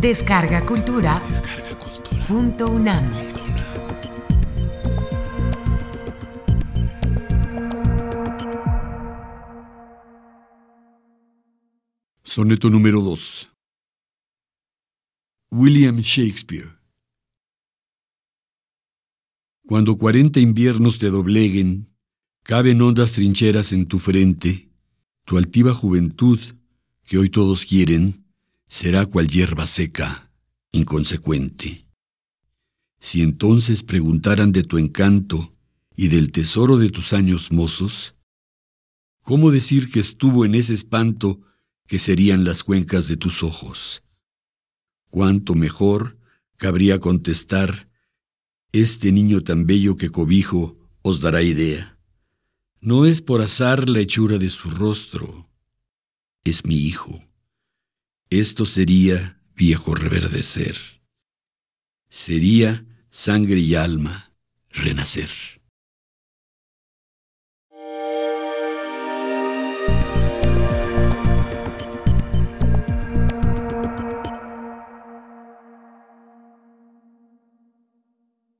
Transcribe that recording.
Descarga Cultura. Punto UNAM. Soneto número 2. William Shakespeare. Cuando cuarenta inviernos te dobleguen, caben hondas trincheras en tu frente, tu altiva juventud, que hoy todos quieren, será cual hierba seca, inconsecuente. Si entonces preguntaran de tu encanto y del tesoro de tus años mozos, ¿cómo decir que estuvo en ese espanto que serían las cuencas de tus ojos? Cuánto mejor cabría contestar, este niño tan bello que cobijo os dará idea. No es por azar la hechura de su rostro, es mi hijo. Esto sería viejo reverdecer. Sería sangre y alma renacer.